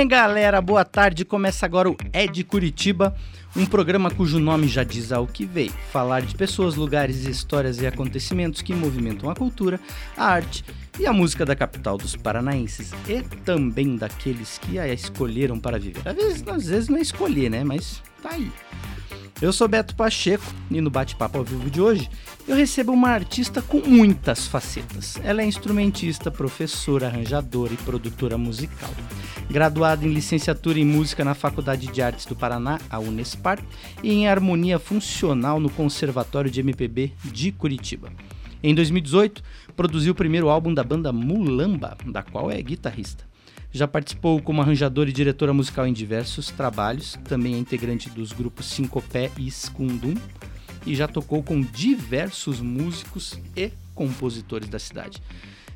Bem, galera. Boa tarde. Começa agora o É de Curitiba, um programa cujo nome já diz ao que veio: falar de pessoas, lugares, histórias e acontecimentos que movimentam a cultura, a arte e a música da capital dos paranaenses e também daqueles que a escolheram para viver. Às vezes, às vezes não é escolher, né? Mas tá aí. Eu sou Beto Pacheco e no bate-papo ao vivo de hoje eu recebo uma artista com muitas facetas. Ela é instrumentista, professora, arranjadora e produtora musical. Graduada em licenciatura em música na Faculdade de Artes do Paraná, a Unespar, e em harmonia funcional no Conservatório de MPB de Curitiba. Em 2018, produziu o primeiro álbum da banda Mulamba, da qual é guitarrista. Já participou como arranjadora e diretora musical em diversos trabalhos, também é integrante dos grupos Sincopé e Skundum, e já tocou com diversos músicos e compositores da cidade.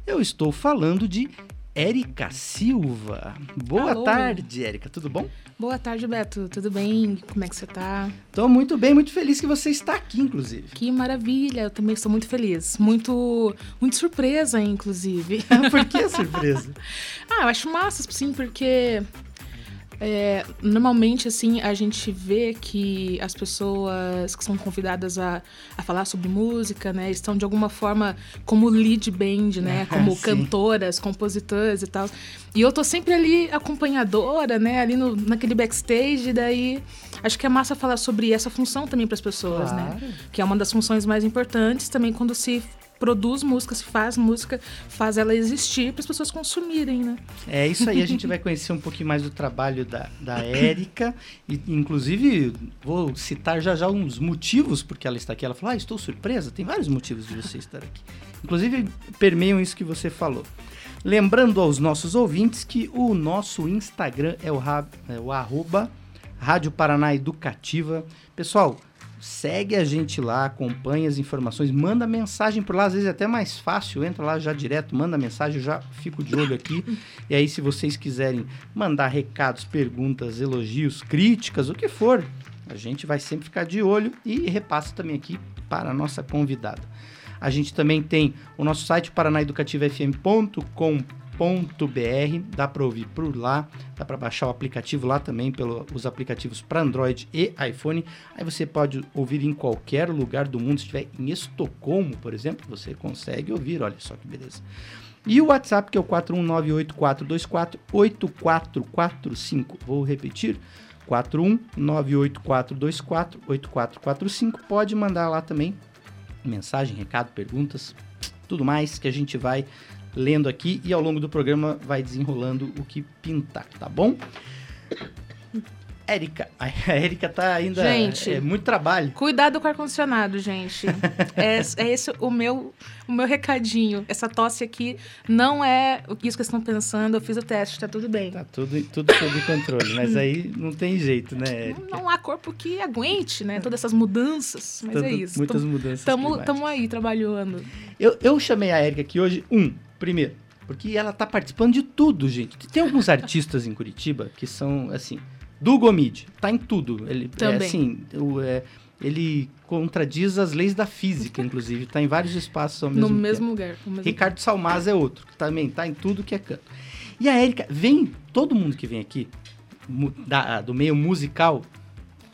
Eu estou falando de Érica Silva. Boa Alô. tarde, Érica, tudo bom? Boa tarde, Beto. Tudo bem? Como é que você tá? Estou muito bem, muito feliz que você está aqui, inclusive. Que maravilha. Eu também estou muito feliz. Muito, muito surpresa, inclusive. Por que surpresa? ah, eu acho massa, sim, porque é, normalmente, assim, a gente vê que as pessoas que são convidadas a, a falar sobre música, né, estão de alguma forma como lead band, né, Ah, como sim. cantoras, compositoras e tal. E eu tô sempre ali acompanhadora, né, ali no, naquele backstage, daí acho que é massa falar sobre essa função também para as pessoas, né, Claro. que é uma das funções mais importantes também quando se produz música, se faz música, faz ela existir para as pessoas consumirem, né? É isso aí, a gente vai conhecer um pouquinho mais do trabalho da, da Érica. E, inclusive, vou citar já já uns motivos porque ela está aqui. Ela falou: Ah, estou surpresa. Tem vários motivos de você estar aqui. Inclusive, permeiam isso que você falou. Lembrando aos nossos ouvintes que o nosso Instagram é o, é o arroba Rádio Paraná Educativa. Pessoal, segue a gente lá, acompanha as informações, manda mensagem por lá, às vezes é até mais fácil, entra lá já direto, manda mensagem, eu já fico de olho aqui. E aí, se vocês quiserem mandar recados, perguntas, elogios, críticas, o que for, a gente vai sempre ficar de olho e repassa também aqui para a nossa convidada. A gente também tem o nosso site paranaeducativafm.com.br, dá para ouvir por lá, dá para baixar o aplicativo lá também, pelos aplicativos para Android e iPhone. Aí você pode ouvir em qualquer lugar do mundo, se estiver em Estocolmo, por exemplo, você consegue ouvir, olha só que beleza. E o WhatsApp que é o 41984248445. Vou repetir. 41984248445. Pode mandar lá também mensagem, recado, perguntas, tudo mais que a gente vai lendo aqui e ao longo do programa vai desenrolando o que pintar, tá bom? Érica, a Érica tá ainda Gente. é muito trabalho. Cuidado com o ar-condicionado, gente. é, é esse o meu, o meu recadinho. Essa tosse aqui não é o que isso que vocês estão pensando. Eu fiz o teste, tá tudo bem. Tá tudo, tudo sob controle, mas aí não tem jeito, né, Érica? Não, não há corpo que aguente, né? Todas essas mudanças. Mas Tanto- é isso. Muitas mudanças. Estamos aí trabalhando. Eu, eu chamei a Érica aqui hoje, um, primeiro, porque ela tá participando de tudo, gente. Tem alguns artistas em Curitiba que são, assim, do Gomide, tá em tudo. Ele, é, Também. assim, o, é, ele contradiz as leis da física, inclusive, tá em vários espaços ao mesmo no tempo. mesmo lugar. no mesmo Ricardo Salmaz é outro, que também tá em tudo que é canto. E a Érica, vem, todo mundo que vem aqui, da- do meio musical,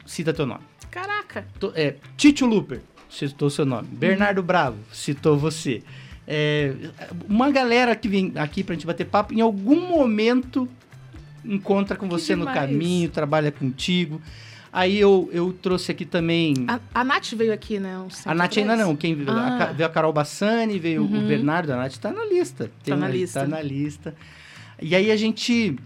cita teu nome. Caraca. É, Tito Luper, citou seu nome. Bernardo Bravo, citou você. É, uma galera que vem aqui pra gente bater papo, em algum momento encontra com Que você no demais. caminho, trabalha contigo. Aí eu, eu trouxe aqui também. A, a Nath veio aqui, né? A Nath ainda não, quem veio, a, Ah. Ca- veio a Carol Bassani, veio o Uhum. Bernardo, a Nath tá na lista. Tá na uma- lista. Tá na lista. E aí a gente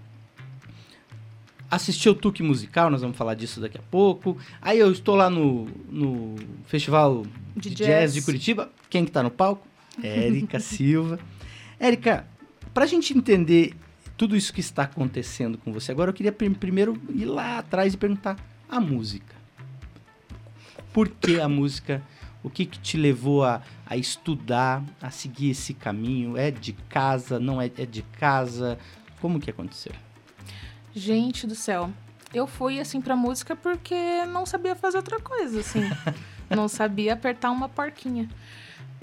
assistiu o Tuque Musical, nós vamos falar disso daqui a pouco. Aí eu estou lá no, no Festival de, De jazz. jazz. de Curitiba. Quem que tá no palco? Érica Silva. Érica, pra gente entender tudo isso que está acontecendo com você agora, eu queria prim- primeiro ir lá atrás e perguntar a música. Por que a música O que, que te levou a, a estudar, a seguir esse caminho? É de casa, não é, é de casa? Como que aconteceu? Gente do céu, eu fui assim pra música porque não sabia fazer outra coisa, assim. não sabia apertar uma porquinha.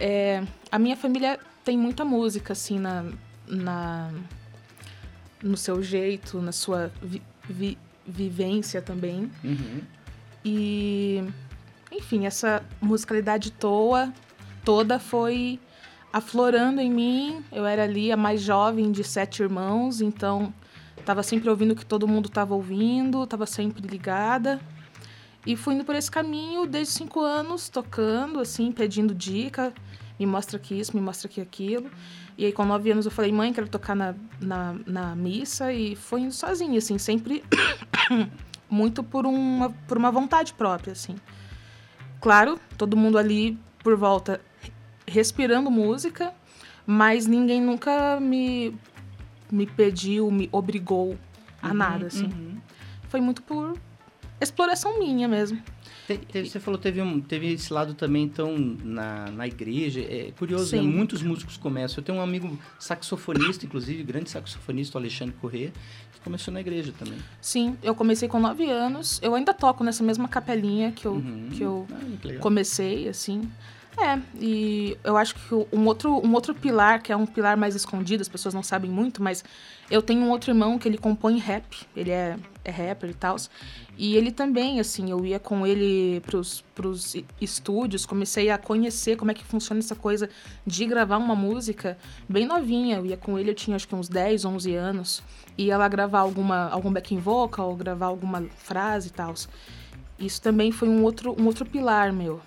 É, a minha família tem muita música, assim, na, na no seu jeito, na sua vi, vi, vivência também. Uhum. E, enfim, essa musicalidade toa, toda foi aflorando em mim. Eu era ali a mais jovem de sete irmãos, então estava sempre ouvindo o que todo mundo estava ouvindo, estava sempre ligada. E fui indo por esse caminho desde cinco anos, tocando, assim, pedindo dica. Me mostra aqui isso, me mostra aqui aquilo. E aí, com nove anos, eu falei, mãe, quero tocar na, na, na missa. E foi indo sozinha, assim, sempre muito por uma, por uma vontade própria, assim. Claro, todo mundo ali por volta respirando música, mas ninguém nunca me, me pediu, me obrigou a Uhum, nada, assim. uhum. Foi muito por exploração minha mesmo. Te- você falou teve um, teve esse lado também então na, na igreja. É curioso, né? Muitos músicos começam. Eu tenho um amigo saxofonista, inclusive grande saxofonista, o Alexandre Corrêa, que começou na igreja também. Sim, eu comecei com nove anos. Eu ainda toco nessa mesma capelinha que eu, Uhum. que eu Ah, que comecei, assim. É, e eu acho que um outro, um outro pilar, que é um pilar mais escondido, as pessoas não sabem muito, mas eu tenho um outro irmão que ele compõe rap, ele é, é rapper e tal. E ele também, assim, eu ia com ele pros, pros estúdios, comecei a conhecer como é que funciona essa coisa de gravar uma música bem novinha. Eu ia com ele, eu tinha acho que uns 10, 11 anos. Ia lá gravar alguma, algum backing vocal, gravar alguma frase e tal. Isso também foi um outro, um outro pilar meu.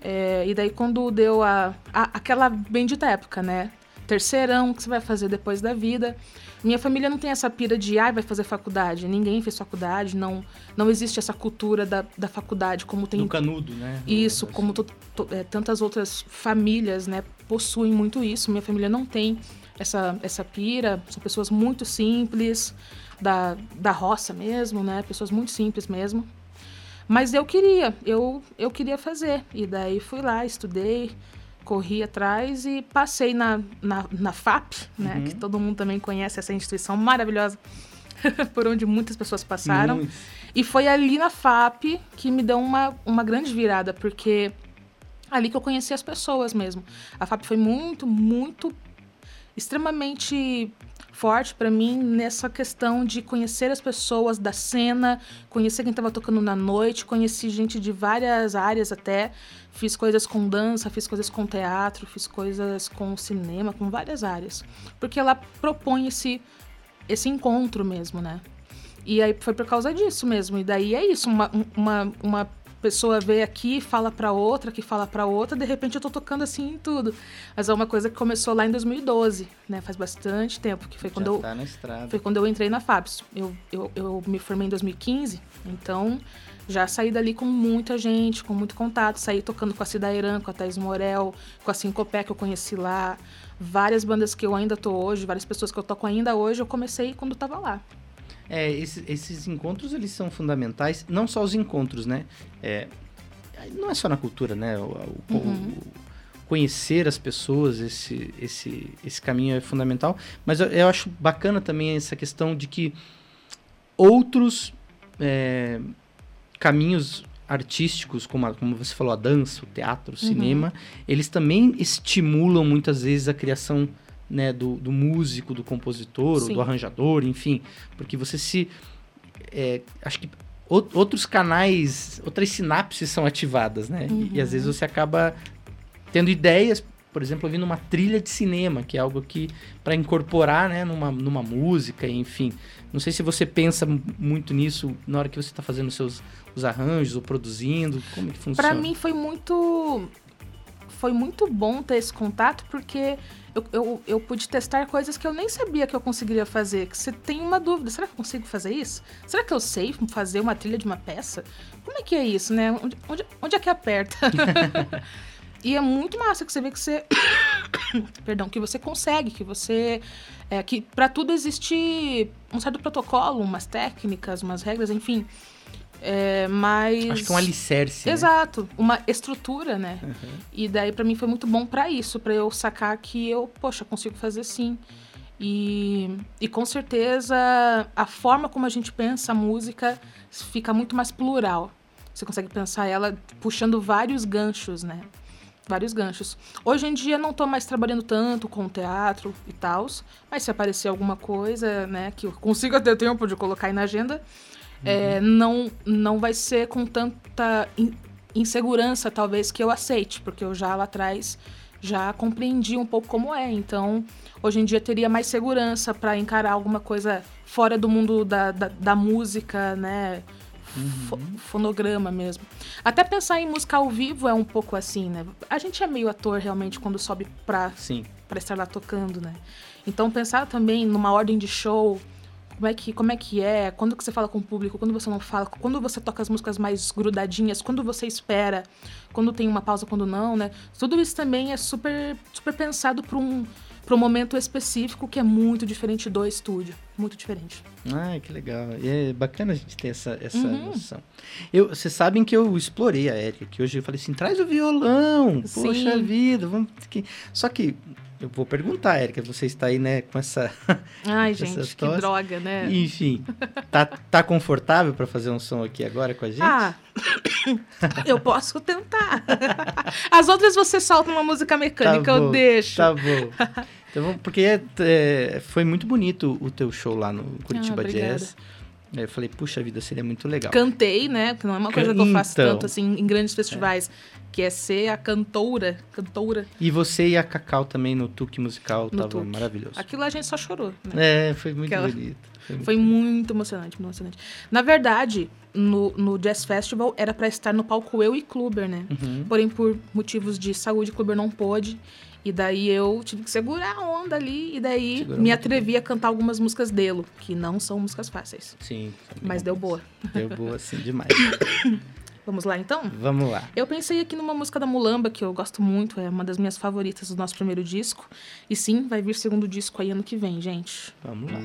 É, e daí quando deu a, a- aquela bendita época, né? Terceirão, o que você vai fazer depois da vida? Minha família não tem essa pira de, ai, vai fazer faculdade. Ninguém fez faculdade, não, não existe essa cultura da, da faculdade como tem No canudo, né? isso, Assim. como to- to- é, tantas outras famílias, né, possuem muito isso. Minha família não tem essa, essa pira. São pessoas muito simples, da, da roça mesmo, né? Pessoas muito simples mesmo. Mas eu queria, eu, eu queria fazer. E daí fui lá, estudei, corri atrás e passei na, na, na FAP, né? Uhum. Que todo mundo também conhece essa instituição maravilhosa, por onde muitas pessoas passaram. Muito. E foi ali na FAP que me deu uma, uma grande virada, porque ali que eu conheci as pessoas mesmo. A FAP foi muito, muito, extremamente forte pra mim nessa questão de conhecer as pessoas da cena, conhecer quem tava tocando na noite, conheci gente de várias áreas até. Fiz coisas com dança, fiz coisas com teatro, fiz coisas com cinema, com várias áreas. Porque ela propõe esse, esse encontro mesmo, né? E aí foi por causa disso mesmo. E daí é isso, uma, uma, uma pessoa vê aqui, fala pra outra, que fala pra outra, de repente eu tô tocando assim em tudo. Mas é uma coisa que começou lá em 2012, né? Faz bastante tempo, que foi quando Já eu tá na estrada. foi quando eu entrei na FAPS. Eu, eu, eu me formei em 2015, então já saí dali com muita gente, com muito contato. Saí tocando com a Cida Irã, com a Thais Morel, com a Sincopé que eu conheci lá. Várias bandas que eu ainda tô hoje, várias pessoas que eu toco ainda hoje, eu comecei quando tava lá. É, esses, esses encontros, eles são fundamentais. Não só os encontros, né? É, não é só na cultura, né? O, o- Uhum. o- conhecer as pessoas, esse, esse, esse caminho é fundamental. Mas eu, eu acho bacana também essa questão de que outros é, caminhos artísticos, como, a- como você falou, a dança, o teatro, o Uhum. cinema, eles também estimulam muitas vezes a criação né, do, do músico, do compositor, do arranjador, enfim, porque você se. é, acho que ou- outros canais, outras sinapses são ativadas, né? E- E, às Uhum. vezes você acaba tendo ideias, por exemplo, ouvindo uma trilha de cinema, que é algo que para incorporar, né, numa, numa música, enfim. Não sei se você pensa muito nisso na hora que você está fazendo seus os arranjos ou produzindo, como que funciona? Pra mim foi muito. Foi muito bom ter esse contato, porque eu, eu, eu pude testar coisas que eu nem sabia que eu conseguiria fazer. Que você tem uma dúvida: será que eu consigo fazer isso? Será que eu sei fazer uma trilha de uma peça? Como é que é isso, né? Onde, onde, onde é que aperta? e é muito massa que você vê que você. Perdão, que você consegue, que você. É, que para tudo existe um certo protocolo, umas técnicas, umas regras, enfim. É, mas. Acho que é um alicerce. né? Exato, uma estrutura, né? Uhum. E daí pra mim foi muito bom pra isso, pra eu sacar que eu, poxa, consigo fazer sim. E, e com certeza a forma como a gente pensa a música fica muito mais plural. Você consegue pensar ela puxando vários ganchos, né? Vários ganchos. Hoje em dia não tô mais trabalhando tanto com teatro e tal, mas se aparecer alguma coisa, né, que eu consiga ter tempo de colocar aí na agenda, é, não, não vai ser com tanta in- insegurança, talvez, que eu aceite, porque eu já lá atrás já compreendi um pouco como é. Então, hoje em dia teria mais segurança para encarar alguma coisa fora do mundo da, da, da música, né? Fo- fonograma mesmo. Até pensar em música ao vivo é um pouco assim, né? A gente é meio ator realmente quando sobe pra Sim. para estar lá tocando, né? Então pensar também numa ordem de show, como é que como é que é, quando que você fala com o público, quando você não fala, quando você toca as músicas mais grudadinhas, quando você espera, quando tem uma pausa, quando não, né? Tudo isso também é super super pensado para um para um momento específico que é muito diferente do estúdio, muito diferente. Ah, que legal. É bacana a gente ter essa, essa Uhum. noção. Eu, vocês sabem que eu explorei a Érica, que hoje eu falei assim, traz o violão, poxa Sim. vida, vamos... Que... Só que eu vou perguntar, Érica, você está aí, né, com essa... Ai, Essas gente, que droga, né? Enfim, tá, tá confortável para fazer um som aqui agora com a gente? Ah, eu posso tentar. As outras você solta uma música mecânica, Tá bom, eu deixo. Tá bom. Então, porque é, é, foi muito bonito o teu show lá no Curitiba Ah. Jazz. Aí eu falei, puxa vida, seria muito legal. Cantei, né? Que não é uma coisa que eu faço Então. tanto assim em grandes festivais, que é ser a cantora, cantora. E você e a Cacau também no Tuque Musical, No tava Tuque. maravilhoso. Aquilo a gente só chorou, né? É, foi muito Aquela- bonito. Foi muito- Foi muito emocionante, muito emocionante. Na verdade, no, no Jazz Festival era pra estar no palco eu e Kluber, né? Uhum. Porém, por motivos de saúde, Kluber não pôde. E daí eu tive que segurar a onda ali. E daí Segurou me atrevi a cantar algumas músicas dele, que não são músicas fáceis. Sim. Mas deu boa. Deu boa, assim, demais. Vamos lá então? Vamos lá. Eu pensei aqui numa música da Mulamba, que eu gosto muito, é uma das minhas favoritas do nosso primeiro disco. E sim, vai vir segundo disco aí ano que vem, gente. Vamos lá.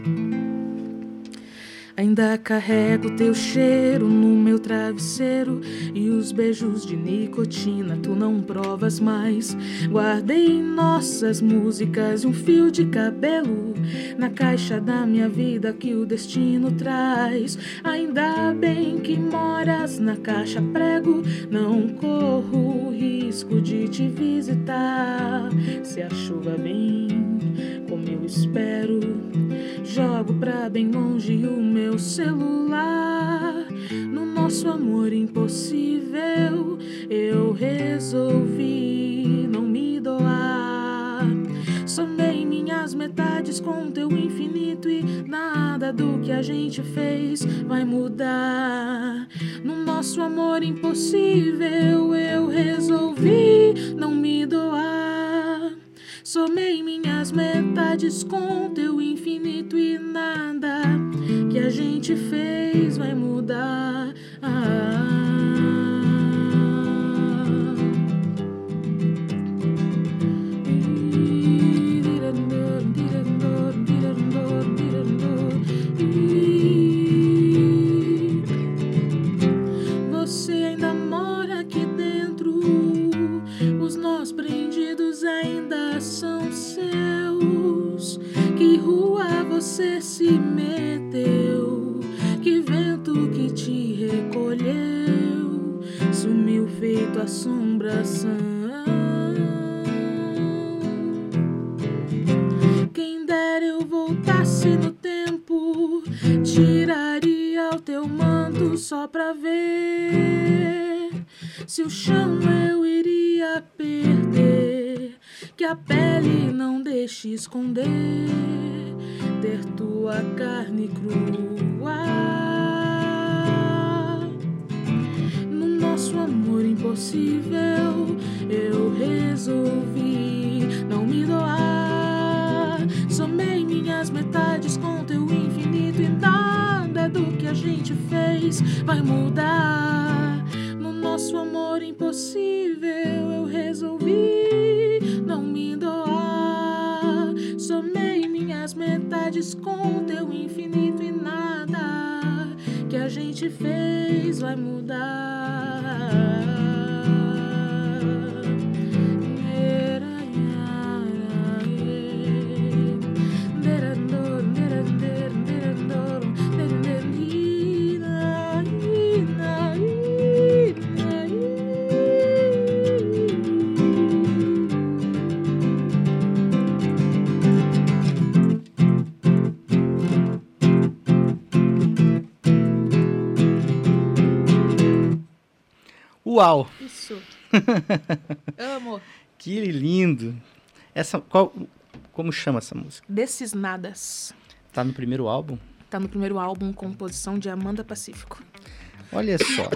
Ainda carrego teu cheiro no meu travesseiro e os beijos de nicotina tu não provas mais. Guardei nossas músicas e um fio de cabelo na caixa da minha vida que o destino traz. Ainda bem que moras na caixa prego, não corro o risco de te visitar. Se a chuva vem, como eu espero. Jogo pra bem longe o meu celular. No nosso amor impossível, eu resolvi não me doar. Somei minhas metades com teu infinito e nada do que a gente fez vai mudar. No nosso amor impossível, eu resolvi não me doar. Somei minhas metades com teu infinito e nada que a gente fez vai mudar. Ah. Gente fez vai mudar. Uau! Isso. Amo. Que lindo! Essa, qual, como chama essa música? Desses nadas. Tá no primeiro álbum? Tá no primeiro álbum, composição de Amanda Pacífico. Olha só.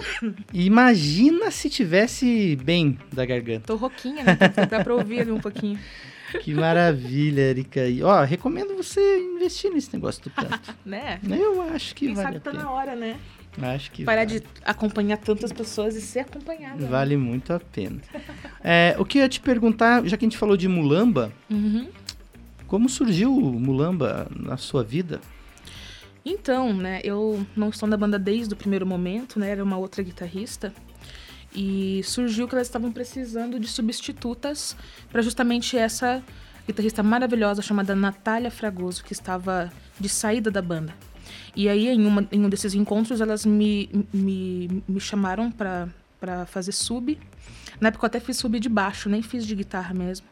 Imagina se tivesse bem da garganta. Tô rouquinha, né? Dá pra ouvir ali um pouquinho. Que maravilha, Erika. E, ó, recomendo você investir nesse negócio do canto. né? Eu acho que Quem vale sabe a tá pena. na hora, né? Acho que Parar vale. de acompanhar tantas pessoas e ser acompanhada. né? Vale muito a pena. É, o que eu ia te perguntar, já que a gente falou de Mulamba, Uhum. como surgiu o Mulamba na sua vida? Então, né, eu não estou na banda desde o primeiro momento, né? Era uma outra guitarrista. E surgiu que elas estavam precisando de substitutas para justamente essa guitarrista maravilhosa chamada Natália Fragoso, que estava de saída da banda. E aí, em, uma- em um desses encontros, elas me, me, me chamaram para fazer sub. Na época eu até fiz sub de baixo, nem fiz de guitarra mesmo.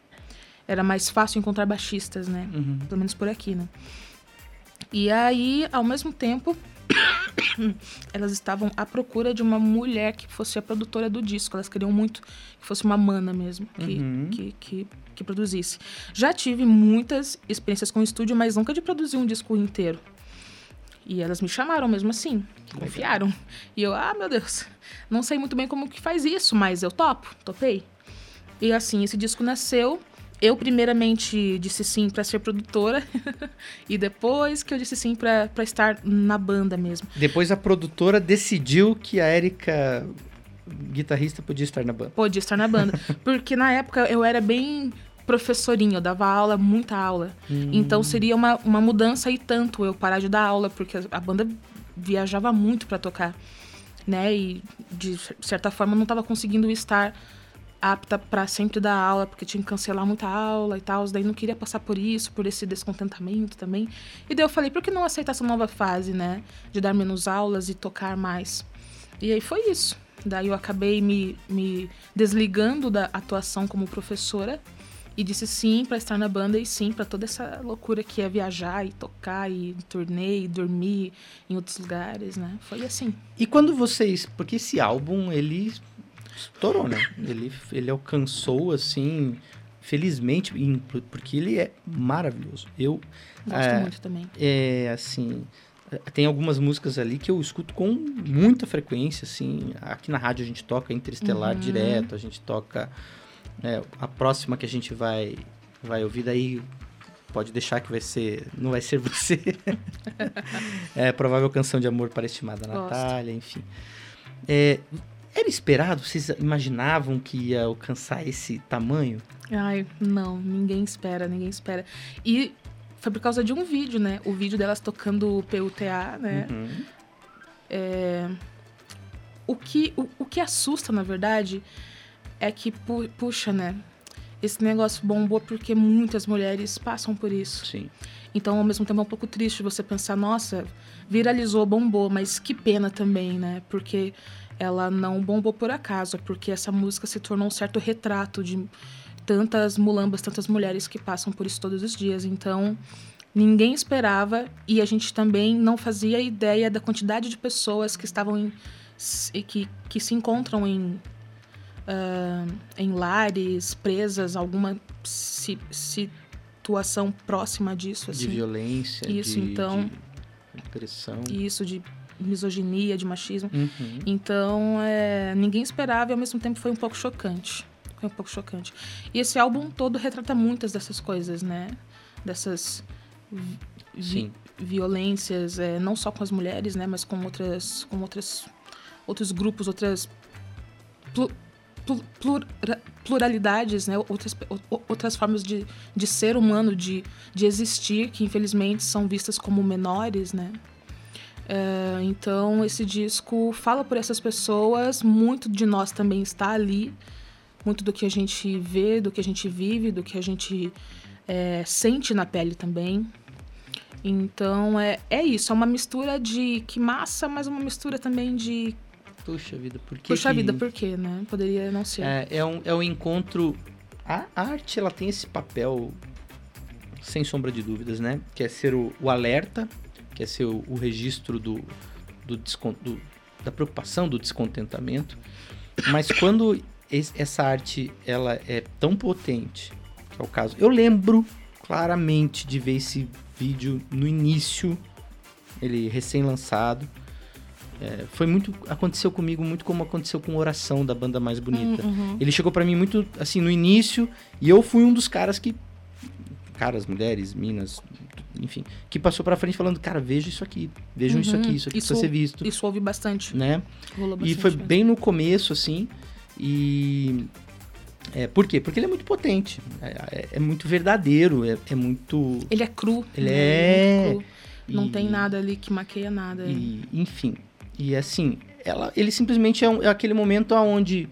Era mais fácil encontrar baixistas, né? Uhum. Pelo menos por aqui, né? E aí, ao mesmo tempo, elas estavam à procura de uma mulher que fosse a produtora do disco. Elas queriam muito que fosse uma mana mesmo, que, Uhum. que, que, que produzisse. Já tive muitas experiências com estúdio, mas nunca de produzir um disco inteiro. E elas me chamaram mesmo assim, confiaram. E eu, ah, meu Deus, não sei muito bem como que faz isso, mas eu topo, topei. E assim, esse disco nasceu. Eu primeiramente disse sim para ser produtora e depois que eu disse sim para estar na banda mesmo. Depois a produtora decidiu que a Erika, guitarrista, podia estar na banda. Podia estar na banda, porque na época eu era bem professorinha, eu dava aula, muita aula. Então seria uma, uma mudança e tanto eu parar de dar aula, porque a banda viajava muito para tocar, né? E de certa forma não estava conseguindo estar apta para sempre dar aula, porque tinha que cancelar muita aula e tal, daí não queria passar por isso, por esse descontentamento também. E daí eu falei, por que não aceitar essa nova fase, né? De dar menos aulas e tocar mais. E aí foi isso. Daí eu acabei me, me desligando da atuação como professora e disse sim para estar na banda e sim para toda essa loucura que é viajar e tocar e turnê e dormir em outros lugares, né? Foi assim. E quando vocês. Porque esse álbum, ele estourou, né? Ele, ele alcançou, assim. Felizmente, porque ele é maravilhoso. Eu, Gosto É. muito também. é, assim. Tem algumas músicas ali que eu escuto com muita frequência, assim. Aqui na rádio a gente toca Interestelar Uhum. direto, a gente toca. É, a próxima que a gente vai, vai ouvir daí. Pode deixar que vai ser. Não vai ser você. é provável canção de amor para a estimada Gosto. Natália, enfim. É, era esperado? Vocês imaginavam que ia alcançar esse tamanho? Ai, não, ninguém espera, ninguém espera. E foi por causa de um vídeo, né? O vídeo delas tocando o PUTA, né? Uhum. O que, o, o que assusta, na verdade, é que, pu- puxa, né? Esse negócio bombou porque muitas mulheres passam por isso. Sim. Então, ao mesmo tempo, é um pouco triste você pensar, nossa, viralizou, bombou, mas que pena também, né? Porque ela não bombou por acaso, porque essa música se tornou um certo retrato de tantas mulambas, tantas mulheres que passam por isso todos os dias. Então, ninguém esperava e a gente também não fazia ideia da quantidade de pessoas que estavam em. e que, que se encontram em. Ah, em lares, presas, alguma si- situação próxima disso, De assim. violência, Isso, de, então. de agressão. Isso, de misoginia, de machismo. Uhum. Então, é, ninguém esperava e ao mesmo tempo foi um pouco chocante. Foi um pouco chocante. E esse álbum todo retrata muitas dessas coisas, né? Dessas vi- violências, é, não só com as mulheres, né? Mas com outras, com outras, outros grupos, outras pluralidades, né? Outras, outras formas de, de ser humano, de, de existir, que infelizmente são vistas como menores, né? É, então, esse disco fala por essas pessoas, muito de nós também está ali, muito do que a gente vê, do que a gente vive, do que a gente é, sente na pele também. Então, é, é isso, é uma mistura de que massa, mas uma mistura também de. Puxa vida, por que. Puxa que... vida, por quê, né? Poderia não ser. É, é, um, é um encontro. A arte, ela tem esse papel, sem sombra de dúvidas, né? Que é ser o, o alerta que é ser o, o registro do, do, do, da preocupação, do descontentamento. Mas quando essa arte ela é tão potente, que é o caso, eu lembro claramente de ver esse vídeo no início, ele recém-lançado. É, foi muito aconteceu comigo muito como aconteceu com oração da banda mais bonita uhum. ele chegou para mim muito assim no início e eu fui um dos caras que caras mulheres minas enfim, que passou para frente falando, cara, veja isso aqui, vejam uhum. isso aqui, isso aqui isso, precisa ser visto. Isso houve bastante. Né? Bastante e foi mesmo. bem no começo, assim, e... É, por quê? Porque ele é muito potente, é, é, é muito verdadeiro, é, é, muito... Ele é cru. Ele né? é... Cru. Não e... tem nada ali que maqueia nada. E, enfim, e assim, ela, ele simplesmente é, um, é aquele momento onde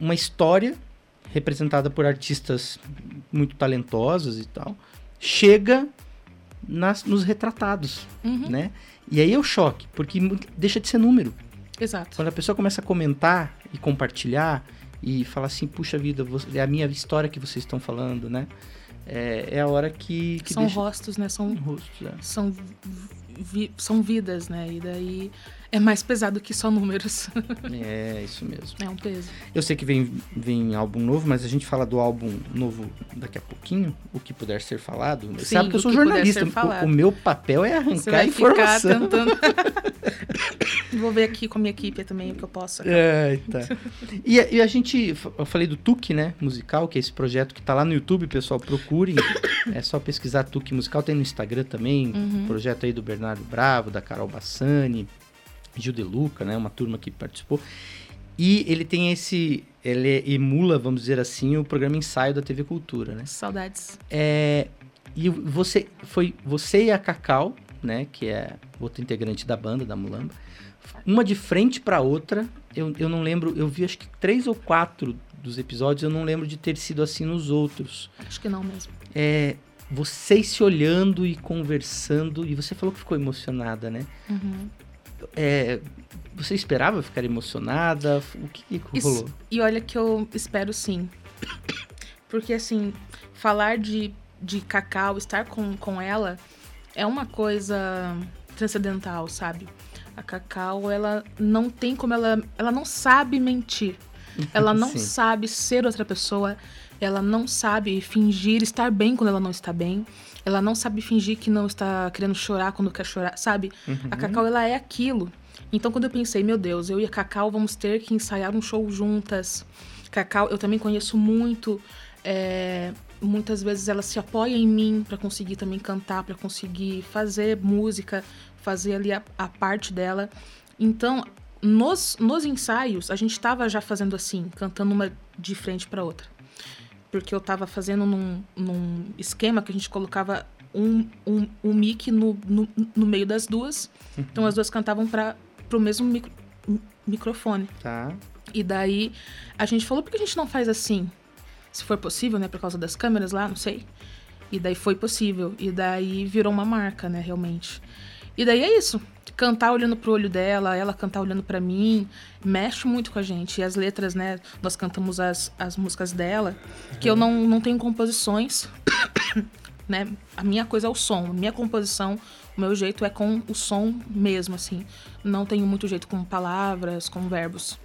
uma história representada por artistas muito talentosos e tal, chega nas, nos retratados, uhum. né? E aí é o choque, porque deixa de ser número. Exato. Quando a pessoa começa a comentar e compartilhar e fala assim, puxa vida, é a minha história que vocês estão falando, né? É, é a hora que, que são deixa... rostos, né? São rostos, é. são vi, são vidas, né? E daí é mais pesado que só números. é, isso mesmo. É um peso. Eu sei que vem, vem álbum novo, mas a gente fala do álbum novo daqui a pouquinho, o que puder ser falado. Sim, Sabe que eu sou jornalista. O, o, meu papel é arrancar a informação. tentando... Vou ver aqui com a minha equipe também o que eu posso. É, tá. e, e, a gente, eu falei do Tuque, né, musical, que é esse projeto que tá lá no YouTube, pessoal, procurem. é só pesquisar Tuque Musical, tem no Instagram também, uhum. projeto aí do Bernardo Bravo, da Carol Bassani, Gil De Luca, né, uma turma que participou. E ele tem esse, ele emula, vamos dizer assim, o programa Ensaio da TV Cultura, né? Saudades. É, e você, foi você e a Cacau, né, que é outra integrante da banda, da Mulamba, uma de frente para outra. Eu, eu não lembro, eu vi acho que três ou quatro dos episódios, eu não lembro de ter sido assim nos outros. Acho que não mesmo. É, vocês se olhando e conversando, e você falou que ficou emocionada, né? Uhum. É, você esperava ficar emocionada? O que, que rolou? Isso, e olha que eu espero sim. Porque, assim, falar de, de Cacau, estar com, com ela, é uma coisa transcendental, sabe? A Cacau, ela não tem como ela. Ela não sabe mentir. Ela não sabe ser outra pessoa. Ela não sabe fingir estar bem quando ela não está bem. Ela não sabe fingir que não está querendo chorar quando quer chorar, sabe? Uhum. A Cacau, ela é aquilo. Então, quando eu pensei, meu Deus, eu e a Cacau vamos ter que ensaiar um show juntas. Cacau, eu também conheço muito. É, muitas vezes ela se apoia em mim para conseguir também cantar, para conseguir fazer música, fazer ali a, a parte dela. Então, nos, nos ensaios, a gente estava já fazendo assim, cantando uma de frente para outra. Porque eu estava fazendo num, num esquema que a gente colocava um, um, um mic no, no, no meio das duas. Então as duas cantavam para o mesmo micro, microfone. Tá. E daí a gente falou, por que a gente não faz assim? Se for possível, né? Por causa das câmeras lá, não sei. E daí foi possível. E daí virou uma marca, né? Realmente. E daí é isso. Cantar olhando pro olho dela, ela cantar olhando para mim, mexe muito com a gente. E as letras, né? Nós cantamos as, as músicas dela, que eu não, não tenho composições, né? A minha coisa é o som. A minha composição, o meu jeito é com o som mesmo, assim. Não tenho muito jeito com palavras, com verbos.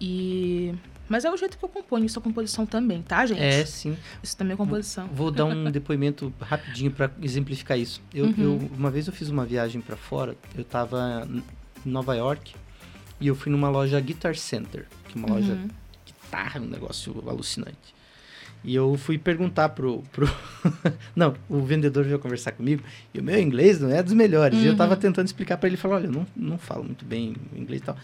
E mas é o jeito que eu componho isso a composição também, tá, gente? É, sim. Isso também é composição. Vou dar um depoimento rapidinho para exemplificar isso. Eu, uhum. eu, uma vez eu fiz uma viagem para fora, eu estava em Nova York e eu fui numa loja Guitar Center, que é uma uhum. loja de guitarra, um negócio alucinante. E eu fui perguntar pro. pro... não, o vendedor veio conversar comigo e o meu inglês não é dos melhores. Uhum. E eu estava uhum. tentando explicar para ele, falar, olha, eu não, não falo muito bem inglês e tal.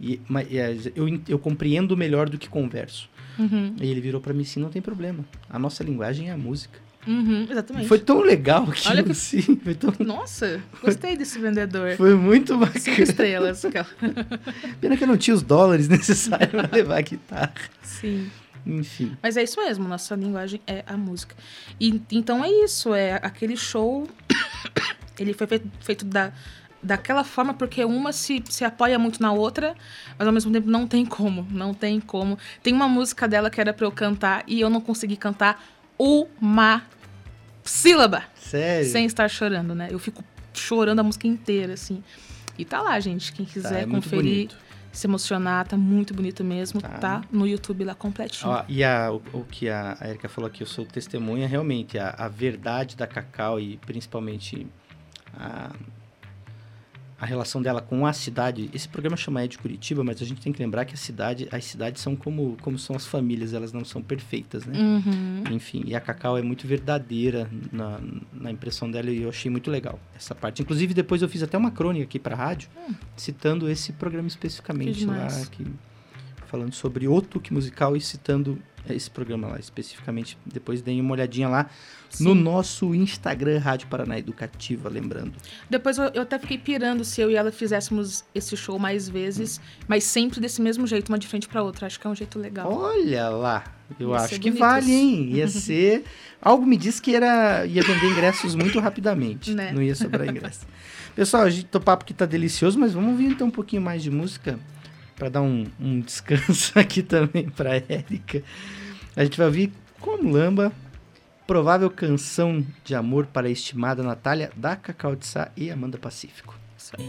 E, mas, eu, eu compreendo melhor do que converso. Uhum. E ele virou para mim assim: não tem problema. A nossa linguagem é a música. Uhum, exatamente. Foi tão legal aquilo, Olha que- assim. Foi, tão- Nossa, gostei desse vendedor. foi muito Cinco bacana. estrelas. aquela. Pena que eu não tinha os dólares necessários pra levar a guitarra. Sim. Enfim. Mas é isso mesmo, nossa linguagem é a música. E, então é isso, é aquele show. ele foi feito, feito da, daquela forma porque uma se, se apoia muito na outra, mas ao mesmo tempo não tem como. Não tem como. Tem uma música dela que era pra eu cantar e eu não consegui cantar uma sílaba Sério. sem estar chorando, né? Eu fico chorando a música inteira, assim. E tá lá, gente. Quem Tá, quiser é muito conferir, se emocionar, tá muito bonito mesmo. Tá. Tá, no YouTube lá completinho. Ó, e a- o, o que a a Erika falou aqui, eu sou testemunha, realmente, a, a verdade da Cacau e principalmente a, a relação dela com a cidade. Esse programa chama É de Curitiba, mas a gente tem que lembrar que a cidade, as cidades são como, como são as famílias, elas não são perfeitas, né? Uhum. Enfim, e a Cacau é muito verdadeira na, na impressão dela e eu achei muito legal essa parte. Inclusive, depois eu fiz até uma crônica aqui para rádio, citando esse programa especificamente Que lá, que, falando sobre o Tuque Musical e citando esse programa lá especificamente. Depois deem uma olhadinha lá no Sim. nosso Instagram, Rádio Paraná Educativa, lembrando. Depois eu, eu até fiquei pirando se eu e ela fizéssemos esse show mais vezes, mas sempre desse mesmo jeito, uma de frente pra outra. Acho que é um jeito legal. Olha lá, eu Ia acho que vale, hein? Ia ser. Algo me disse que era ia vender ingressos muito rapidamente. Né? Não ia sobrar ingresso. Pessoal, a gente, o papo aqui tá delicioso, mas vamos ouvir então um pouquinho mais de música para dar um, um descanso aqui também para Érica. A gente vai ouvir como Lamba, provável canção de amor para a estimada Natália da Cacau de Sá e Amanda Pacífico. Isso aí.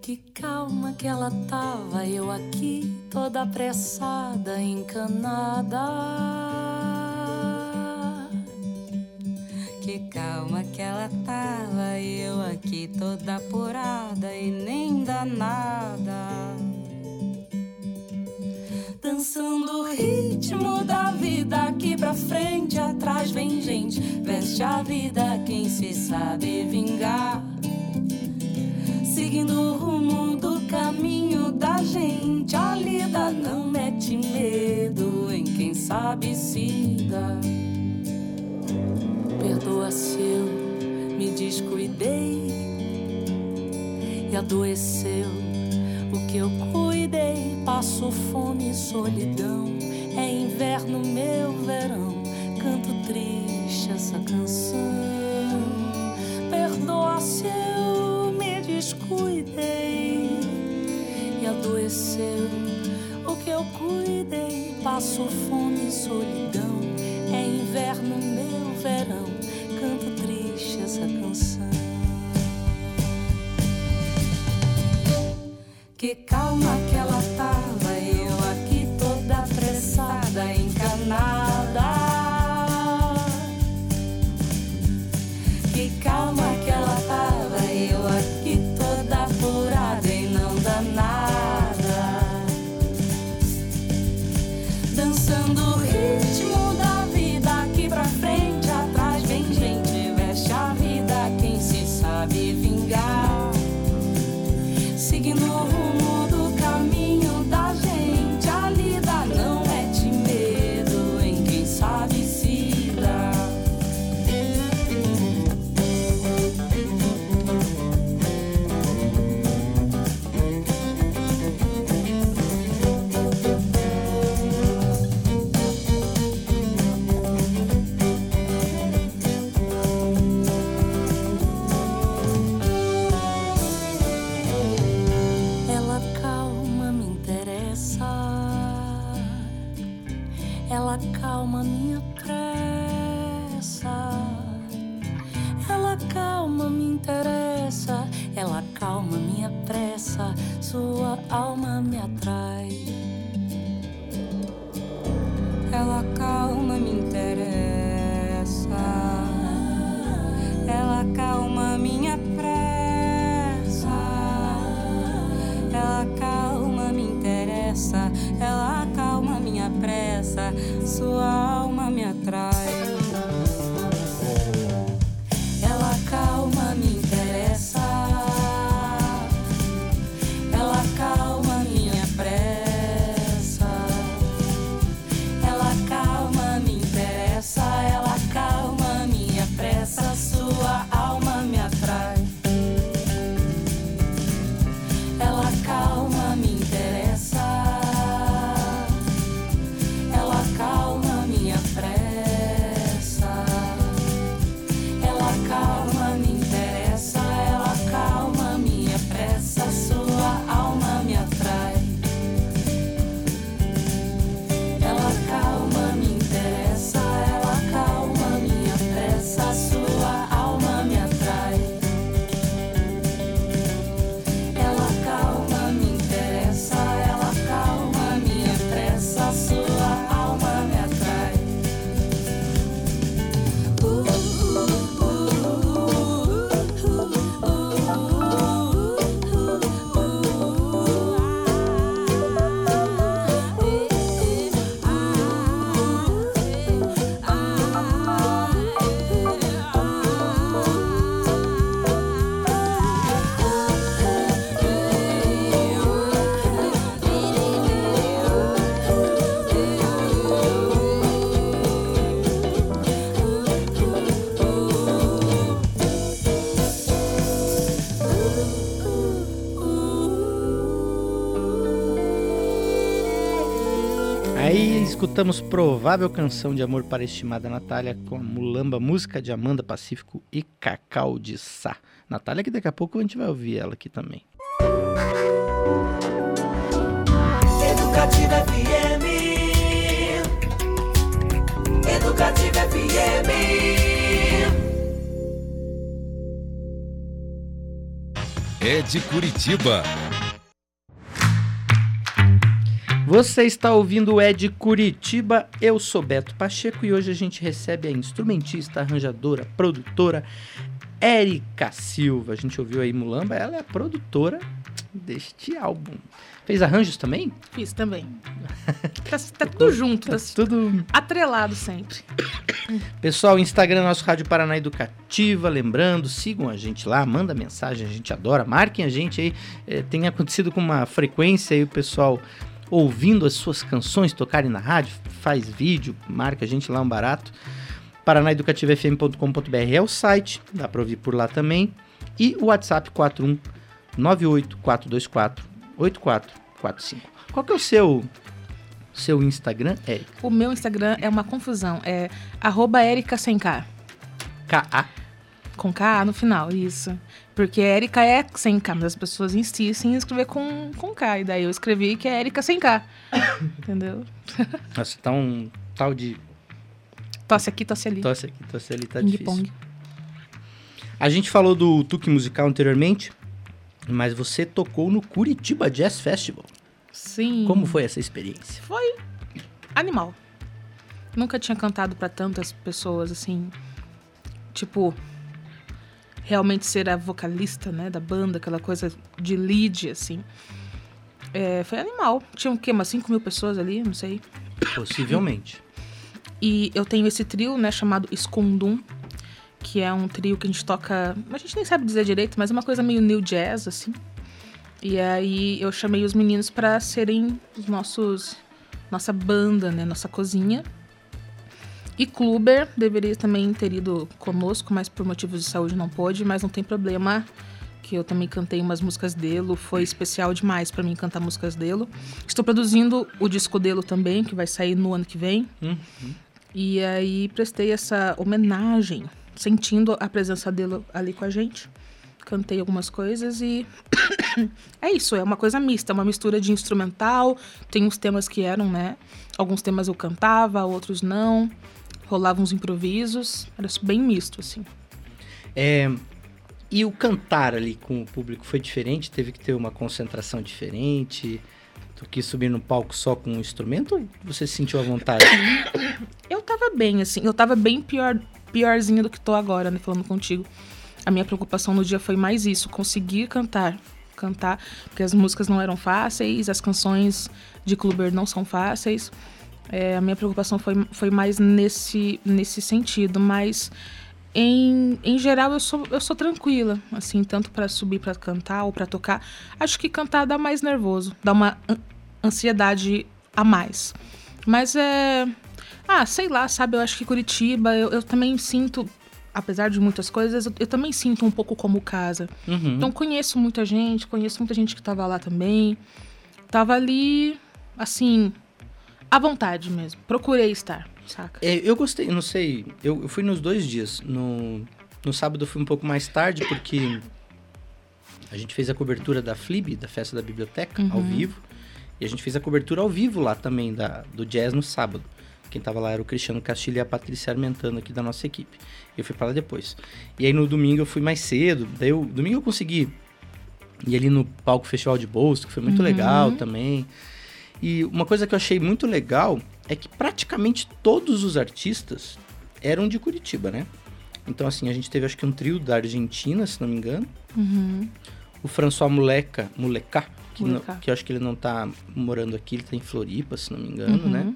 Que calma que ela tava, eu aqui toda apressada, encanada. Que calma que ela tava, eu aqui toda apurada e nem danada. Dançando o ritmo da vida aqui pra frente, atrás vem gente, veste a vida quem se sabe vingar seguindo o rumo do caminho da gente. A lida não mete medo em quem sabe se dá. Perdoa se eu me descuidei e adoeceu o que eu cuidei. Passo fome e solidão. É inverno, meu verão. Canto triste essa canção. Perdoa se eu me descuidei e adoeceu o que eu cuidei. Passo fome e solidão. É inverno, meu verão. Essa canção. Que calma que ela tava, escutamos provável canção de amor para a estimada Natália com a Mulamba, música de Amanda Pacífico e Cacau de Sá. Natália, que daqui a pouco a gente vai ouvir ela aqui também. Educativa FM. Educativa FM. É de Curitiba. Você está ouvindo o Ed Curitiba, eu sou Beto Pacheco e hoje a gente recebe a instrumentista, arranjadora, produtora Érica Silva. A gente ouviu aí Mulamba, ela é a produtora deste álbum. Fez arranjos também? Fiz também. tá, tá tudo junto, tá Tudo. atrelado sempre. Pessoal, Instagram nosso Rádio Paraná Educativa, lembrando, sigam a gente lá, manda mensagem, a gente adora, marquem a gente aí. É, tem acontecido com uma frequência aí o pessoal ouvindo as suas canções tocarem na rádio, faz vídeo, marca a gente lá um barato. paranaeducativafm.com.br é o site, dá para ouvir por lá também. E o WhatsApp 41 98424 8445. Qual que é o seu seu Instagram? É O meu Instagram é uma confusão. É arroba K. KA. Com K no final, isso. Porque Erika é sem K, mas as pessoas insistem em escrever com, com K. E daí eu escrevi que é Erika sem K. Entendeu? Nossa, tá um tal de Tosse aqui, tosse ali. tosse aqui, tosse ali, tá Ping difícil. pong. A gente falou do Tuque Musical anteriormente, mas você tocou no Curitiba Jazz Festival. Sim. Como foi essa experiência? Foi animal. Nunca tinha cantado pra tantas pessoas assim. Tipo, realmente ser a vocalista, né, da banda, aquela coisa de lead, assim. É, foi animal. Tinha o quê? Umas 5 mil pessoas ali, não sei. Possivelmente. E eu tenho esse trio, né, chamado Escondum, que é um trio que a gente toca. A gente nem sabe dizer direito, mas é uma coisa meio new jazz, assim. E aí eu chamei os meninos pra serem os nossos. Nossa banda, né? Nossa cozinha. E Kluber deveria também ter ido conosco, mas por motivos de saúde não pôde, mas não tem problema. Que eu também cantei umas músicas dele, foi especial demais pra mim cantar músicas dele. Estou produzindo o disco dele também, que vai sair no ano que vem. E aí prestei essa homenagem, sentindo a presença dele ali com a gente. Cantei algumas coisas e é isso, é uma coisa mista, uma mistura de instrumental. Tem uns temas que eram, né? Alguns temas eu cantava, outros não. Rolavam uns improvisos, era bem misto, assim. É, e o cantar ali com o público foi diferente? Teve que ter uma concentração diferente? Tu quis subir no palco só com um instrumento ou você se sentiu à vontade? Eu tava bem, assim, eu tava bem pior, piorzinho do que tô agora, né, falando contigo. A minha preocupação no dia foi mais isso, conseguir cantar. Cantar, porque as músicas não eram fáceis, as canções de Kluber não são fáceis. É, a minha preocupação foi, foi mais nesse, nesse sentido, mas em, em geral eu sou, eu sou tranquila, assim, tanto para subir para cantar ou para tocar. Acho que cantar dá mais nervoso, dá uma an- ansiedade a mais. Mas é. Ah, sei lá, sabe? Eu acho que Curitiba, eu, eu também sinto apesar de muitas coisas, eu, eu também sinto um pouco como casa. Uhum. Então conheço muita gente, conheço muita gente que tava lá também. Tava ali, assim, à vontade mesmo. Procurei estar, saca? É, eu gostei, não sei, eu, eu fui nos dois dias. No, no sábado eu fui um pouco mais tarde, porque a gente fez a cobertura da FLIB, da Festa da Biblioteca, ao vivo. E a gente fez a cobertura ao vivo lá também, da, do jazz no sábado. Quem tava lá era o Cristiano Castilho e a Patrícia Armentano aqui da nossa equipe. Eu fui para lá depois. E aí no domingo eu fui mais cedo. Daí eu, domingo eu consegui ir ali no palco Festival de Bolsa, que foi muito legal também. E uma coisa que eu achei muito legal é que praticamente todos os artistas eram de Curitiba, né? Então, assim, a gente teve acho que um trio da Argentina, se não me engano. Uhum. O François Muleca, Mulecá, que, não- que eu acho que ele não tá morando aqui, ele tá em Floripa, se não me engano, Uhum. né?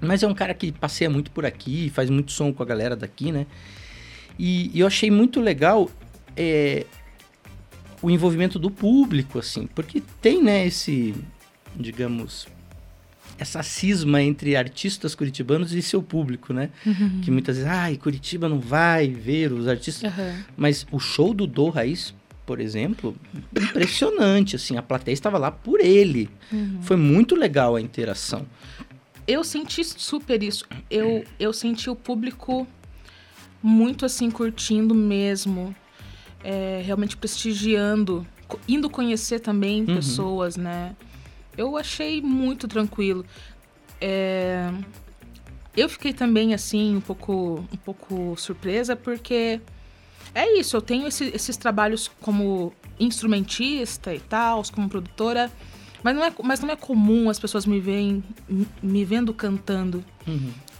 Mas é um cara que passeia muito por aqui, faz muito som com a galera daqui, né? E, e eu achei muito legal é, o envolvimento do público, assim, porque tem, né, esse, digamos, essa cisma entre artistas curitibanos e seu público, né? Que muitas vezes, ai, Curitiba não vai ver os artistas. Aham. Mas o show do Dom Raiz, por exemplo, impressionante, assim, a plateia estava lá por ele. Foi muito legal a interação. Eu senti super isso. Eu, eu senti o público muito assim, curtindo mesmo. É, realmente prestigiando. Indo conhecer também Uhum. pessoas, né? Eu achei muito tranquilo. É, eu fiquei também, assim, um pouco, um pouco surpresa, porque é isso, eu tenho esse- esses trabalhos como instrumentista e tal, como produtora, mas não é, mas não é comum as pessoas me veem me vendo cantando.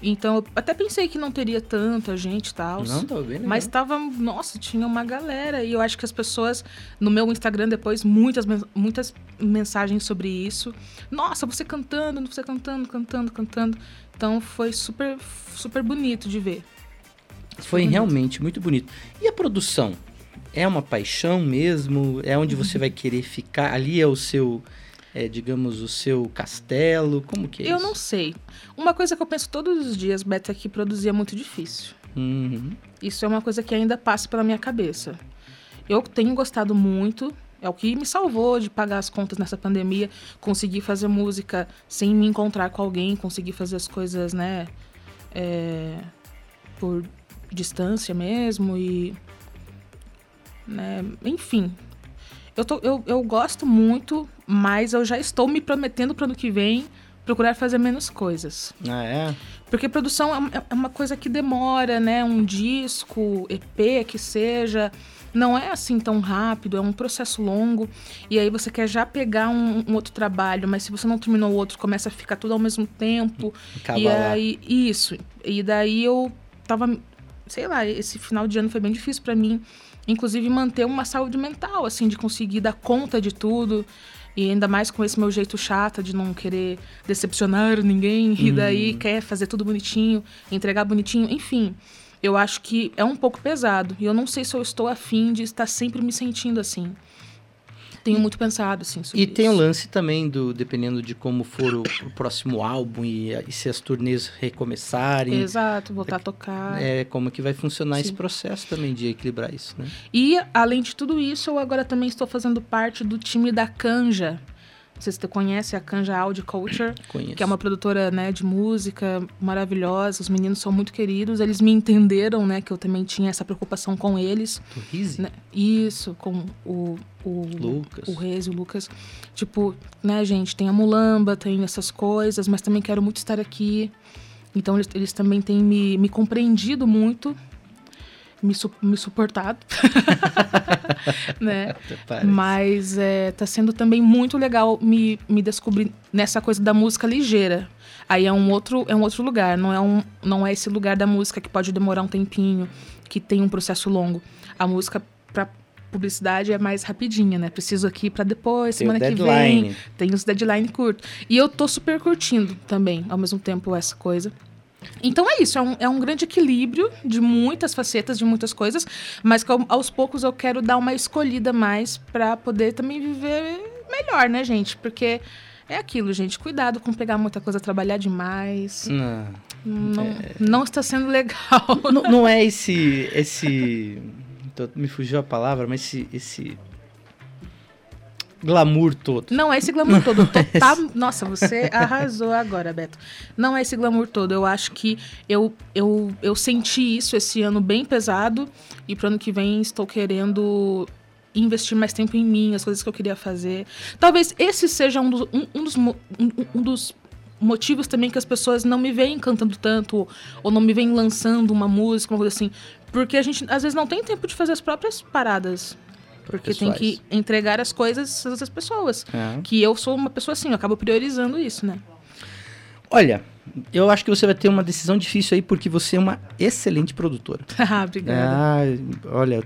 Então, eu até pensei que não teria tanta gente e tal. Não, tava bem legal. Mas tava, nossa, tinha uma galera. E eu acho que as pessoas, no meu Instagram depois, muitas, muitas mensagens sobre isso. Nossa, você cantando, você cantando, cantando, cantando. Então foi super, super bonito de ver. Foi bonito. realmente muito bonito. E a produção? É uma paixão mesmo? É onde você vai querer ficar? Ali é o seu, é, digamos, o seu castelo? Como que é eu isso? não sei. Uma coisa que eu penso todos os dias, Beto, é que produzir é muito difícil. Uhum. Isso é uma coisa que ainda passa pela minha cabeça. Eu tenho gostado muito, é o que me salvou de pagar as contas nessa pandemia, conseguir fazer música sem me encontrar com alguém, conseguir fazer as coisas, né, é, por distância mesmo e, né, enfim. Eu, tô, eu, eu gosto muito, mas eu já estou me prometendo para ano que vem procurar fazer menos coisas. Ah, é? Porque produção é uma- é uma coisa que demora, né? Um disco, EP, que seja. Não é assim tão rápido, é um processo longo. E aí você quer já pegar um, um outro trabalho, mas se você não terminou o outro, começa a ficar tudo ao mesmo tempo. Acaba e lá. aí, isso. E daí eu tava, sei lá, esse final de ano foi bem difícil pra mim. Inclusive manter uma saúde mental, assim, de conseguir dar conta de tudo. E ainda mais com esse meu jeito chato de não querer decepcionar ninguém. E daí quer fazer tudo bonitinho, entregar bonitinho. Enfim, eu acho que é um pouco pesado. E eu não sei se eu estou afim de estar sempre me sentindo assim. Tenho muito pensado, assim, E tem o isso. lance também do, dependendo de como for o, o próximo álbum e, e se as turnês recomeçarem, Exato, voltar a tocar. é como que vai funcionar esse Sim. processo também de equilibrar isso, né? E, além de tudo isso, eu agora também estou fazendo parte do time da Canja. Não sei se você conhece a Canja Audio Culture, Conheço. que é uma produtora né, de música maravilhosa. Os meninos são muito queridos. Eles me entenderam, né? Que eu também tinha essa preocupação com eles. Do Rizzi? né? Isso, com o, o Lucas. o e o Lucas. Tipo, né, gente, tem a Mulamba, tem essas coisas, mas também quero muito estar aqui. Então eles, eles também têm me, me compreendido muito, me, su- me suportado. né? Mas é, tá sendo também muito legal me, me descobrir nessa coisa da música ligeira. Aí é um outro, é um outro lugar, não é, um, não é esse lugar da música que pode demorar um tempinho, que tem um processo longo. A música pra publicidade é mais rapidinha, né? Preciso aqui pra depois, Tem semana que vem. Tem os deadline curto. E eu tô super curtindo também, ao mesmo tempo, essa coisa. Então é isso, é um, é um grande equilíbrio de muitas facetas, de muitas coisas, mas ao- aos poucos eu quero dar uma escolhida mais pra poder também viver melhor, né, gente? Porque É aquilo, gente. Cuidado com pegar muita coisa, trabalhar demais. Não, Não, É. não está sendo legal. não, não é esse. esse me fugiu a palavra, mas esse. esse glamour todo. Não é esse glamour todo. Tô- tá- nossa, você arrasou agora, Beto. Não é esse glamour todo. Eu acho que eu, eu, eu senti isso esse ano bem pesado. E pro ano que vem estou querendo investir mais tempo em mim, as coisas que eu queria fazer. Talvez esse seja um dos, um, um dos, um- um dos motivos também que as pessoas não me veem cantando tanto, ou não me veem lançando uma música, uma coisa assim. Porque a gente, às vezes, não tem tempo de fazer as próprias paradas. Porque tem que Pessoais. entregar as coisas às pessoas. É. Que eu sou uma pessoa assim, eu acabo priorizando isso, né? Olha, eu acho que você vai ter uma decisão difícil aí, porque você é uma excelente produtora. Ah, Obrigada. Ah, olha,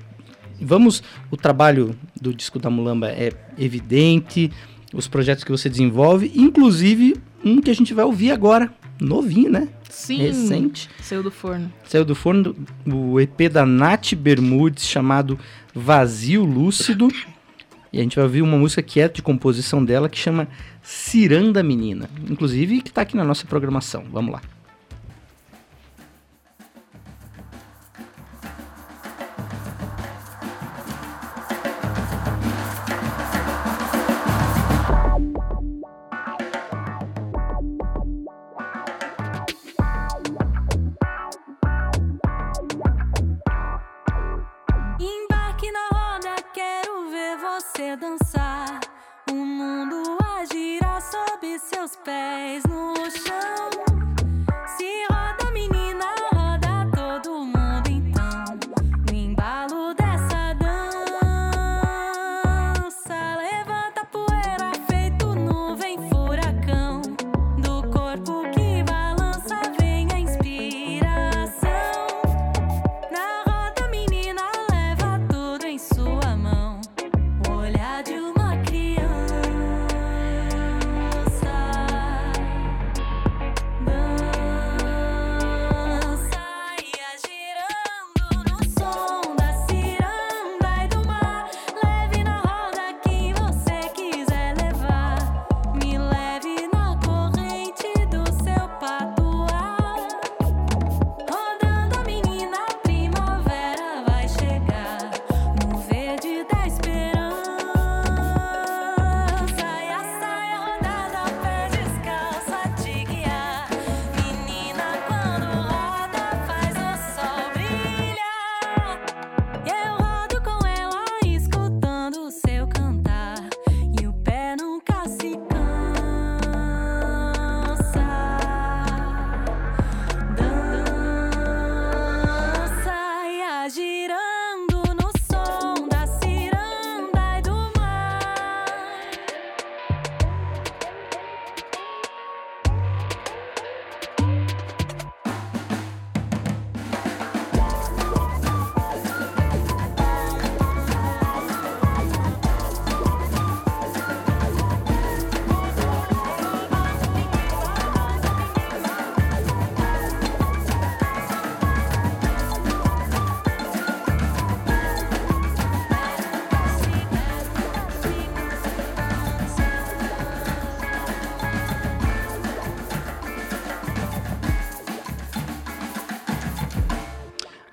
vamos. O trabalho do disco da Mulamba é evidente, os projetos que você desenvolve, inclusive um que a gente vai ouvir agora, novinho, né? Sim. Recente. Saiu do forno. Saiu do forno o EP da Nath Bermudes, chamado Vazio Lúcido. E a gente vai ouvir uma música que é de composição dela, que chama Ciranda Menina. Inclusive, que tá aqui na nossa programação. Vamos lá. Você dançar. O mundo a girar sob seus pés no chão.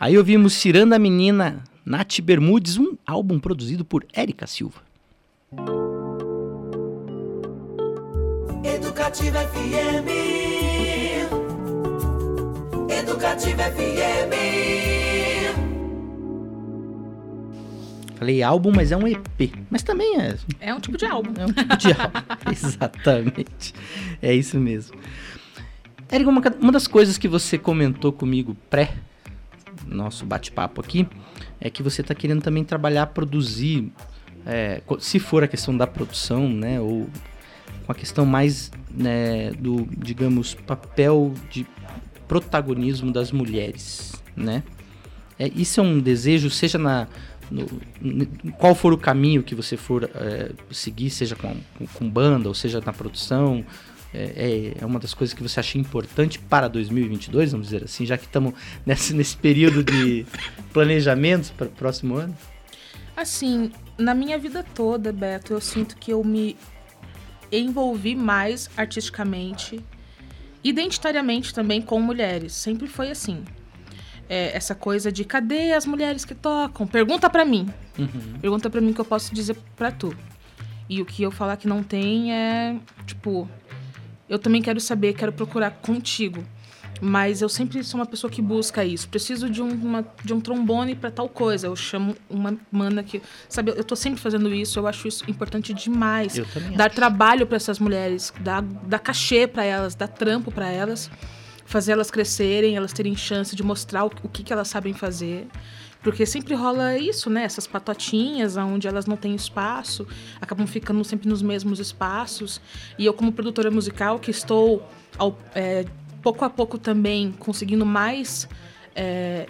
Aí ouvimos Ciranda Menina, Nath Bermudes, um álbum produzido por Érica Silva. Educativa FM. Educativa FM. Falei álbum, mas é um EP. Mas também é, É um tipo de álbum. é um tipo de álbum. Exatamente. É isso mesmo. Érica, uma, uma das coisas que você comentou comigo pré nosso bate-papo aqui é que você está querendo também trabalhar, produzir, é, se for a questão da produção, né, ou com a questão mais né, do, digamos, papel de protagonismo das mulheres, né? É, isso é um desejo, seja na no- qual for o caminho que você for é, seguir, seja com, com banda ou seja na produção, é, é- uma das coisas que você acha importante para 2022, vamos dizer assim, já que estamos nesse, nesse período de planejamentos para o próximo ano? Assim, na minha vida toda, Beto, eu sinto que eu me. envolvi mais artisticamente, identitariamente também com mulheres. Sempre foi assim. É, essa coisa de cadê as mulheres que tocam? Pergunta pra mim. Uhum. Pergunta pra mim que eu posso dizer pra tu. E o que eu falar que não tem é, tipo, eu também quero saber, quero procurar contigo. Mas eu sempre sou uma pessoa que busca isso. Preciso de, um, uma, de um trombone para tal coisa. Eu chamo uma mana que. Sabe, eu tô sempre fazendo isso. Eu acho isso importante demais. Eu também Dar acho. trabalho para essas mulheres, dar, dar cachê para elas, dar trampo para elas, fazer elas crescerem, elas terem chance de mostrar o, o que, que elas sabem fazer. Porque sempre rola isso, né? Essas patotinhas, onde elas não têm espaço, acabam ficando sempre nos mesmos espaços. E eu, como produtora musical, que estou ao- é, pouco a pouco também conseguindo mais é,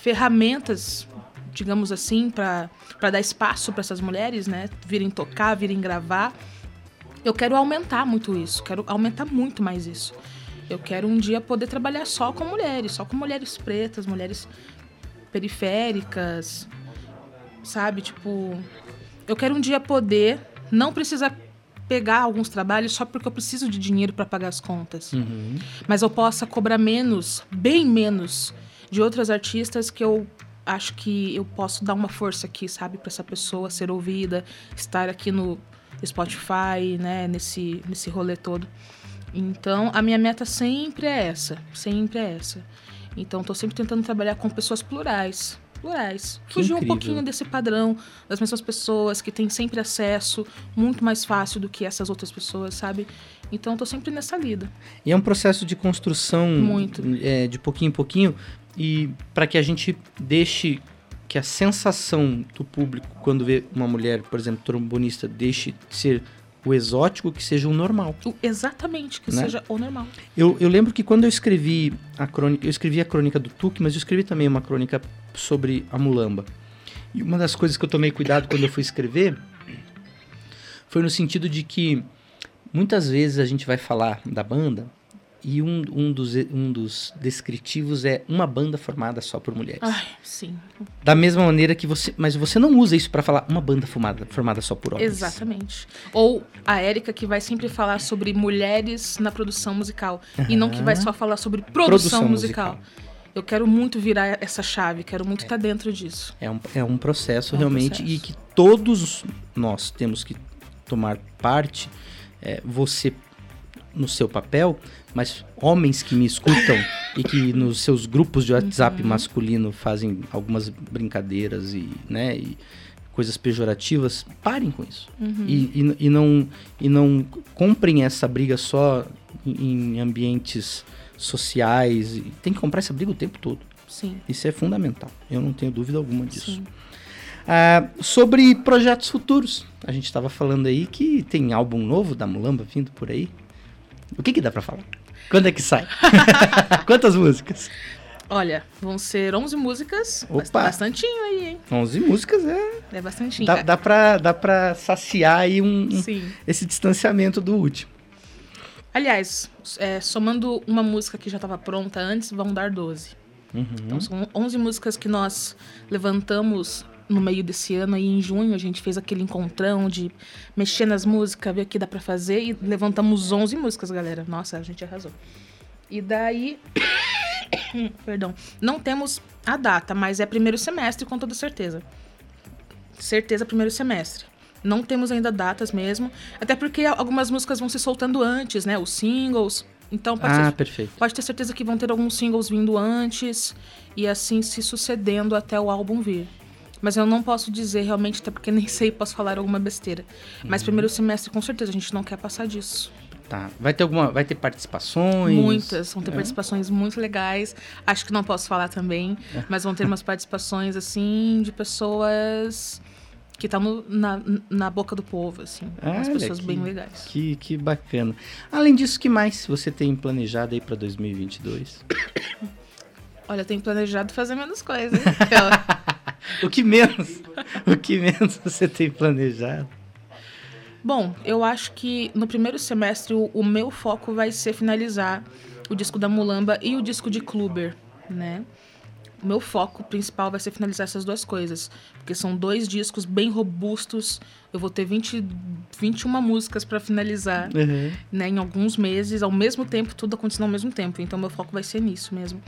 ferramentas, digamos assim, para dar espaço para essas mulheres, né? Virem tocar, virem gravar. Eu quero aumentar muito isso, quero aumentar muito mais isso. Eu quero um dia poder trabalhar só com mulheres, só com mulheres pretas, mulheres periféricas, sabe? Tipo, eu quero um dia poder não precisar pegar alguns trabalhos só porque eu preciso de dinheiro para pagar as contas. Uhum. Mas eu possa cobrar menos, bem menos, de outras artistas que eu acho que eu posso dar uma força aqui, sabe, para essa pessoa ser ouvida, estar aqui no Spotify, né, nesse nesse rolê todo. Então, a minha meta sempre é essa, sempre é essa. Então, tô sempre tentando trabalhar com pessoas plurais, plurais. Que Fugir um incrível. pouquinho desse padrão das mesmas pessoas que têm sempre acesso muito mais fácil do que essas outras pessoas, sabe? Então, tô sempre nessa lida. E é um processo de construção Muito. é, de pouquinho em pouquinho e para que a gente deixe que a sensação do público quando vê uma mulher, por exemplo, trombonista, deixe de ser o exótico, que seja o normal. O- Exatamente, que Né? seja o normal. Eu, eu lembro que quando eu escrevi a crônica, eu escrevi a crônica do Tuque, mas eu escrevi também uma crônica sobre a mulamba. E uma das coisas que eu tomei cuidado quando eu fui escrever foi no sentido de que muitas vezes a gente vai falar da banda e um, um, dos, um dos descritivos é uma banda formada só por mulheres. Ai, sim. Da mesma maneira que você. Mas você não usa isso pra falar uma banda formada, formada só por homens. Exatamente. Ou a Érica que vai sempre falar sobre mulheres na produção musical. E não que vai só falar sobre produção, Produção musical. musical. Eu quero muito virar essa chave, quero muito estar dentro disso. É um, é um processo É um realmente processo. e que todos nós temos que tomar parte. é, você no seu papel, mas homens que me escutam e que nos seus grupos de WhatsApp Uhum. masculino fazem algumas brincadeiras e, né, e coisas pejorativas, parem com isso. Uhum. E, e, e não, e não comprem essa briga só em, em ambientes sociais. e Tem que comprar essa briga o tempo todo. Sim, Isso é fundamental. Eu não tenho dúvida alguma disso. sim. Ah, sobre projetos futuros. A gente estava falando aí que tem álbum novo da Mulamba vindo por aí. O que que dá pra falar? Quando é que sai? Quantas músicas? Olha, vão ser 11 músicas. Opa! Bastantinho aí, hein? 11 músicas é. É bastantinho. Dá, dá, pra, dá pra saciar aí um, um- esse distanciamento do último. Aliás, é, somando uma música que já estava pronta antes, vão dar 12. Uhum. Então são 11 músicas que nós levantamos no meio desse ano aí em junho, a gente fez aquele encontrão de mexer nas músicas, ver o que dá pra fazer e levantamos 11 músicas, galera. Nossa, a gente arrasou. E daí, perdão, não temos a data, mas é primeiro semestre com toda certeza. Certeza primeiro semestre. Não temos ainda datas mesmo, até porque algumas músicas vão se soltando antes, né? Os singles. Então pode Ah, perfeito. Pode ter certeza que vão ter alguns singles vindo antes e assim se sucedendo até o álbum vir. Mas eu não posso dizer realmente, até porque nem sei, posso falar alguma besteira. Mas primeiro semestre, com certeza, a gente não quer passar disso. Tá. Vai ter alguma. Vai ter participações? Muitas, vão ter É? participações muito legais. Acho que não posso falar também, mas vão ter umas participações, assim, de pessoas que estão na, na boca do povo, assim. umas Olha, pessoas que- bem legais. Que, que bacana. Além disso, que mais você tem planejado aí pra 2022? Olha, eu tenho planejado fazer menos coisas. hein? O que menos? o que menos você tem planejado? Bom, eu acho que no primeiro semestre o, o meu foco vai ser finalizar o disco da Mulamba e o disco de Kluber, né? o meu foco principal vai ser finalizar essas duas coisas. Porque são dois discos bem robustos. Eu vou ter 20, 21 músicas para finalizar Uhum. né, em alguns meses, ao mesmo tempo, tudo acontecendo ao mesmo tempo. Então, meu foco vai ser nisso mesmo.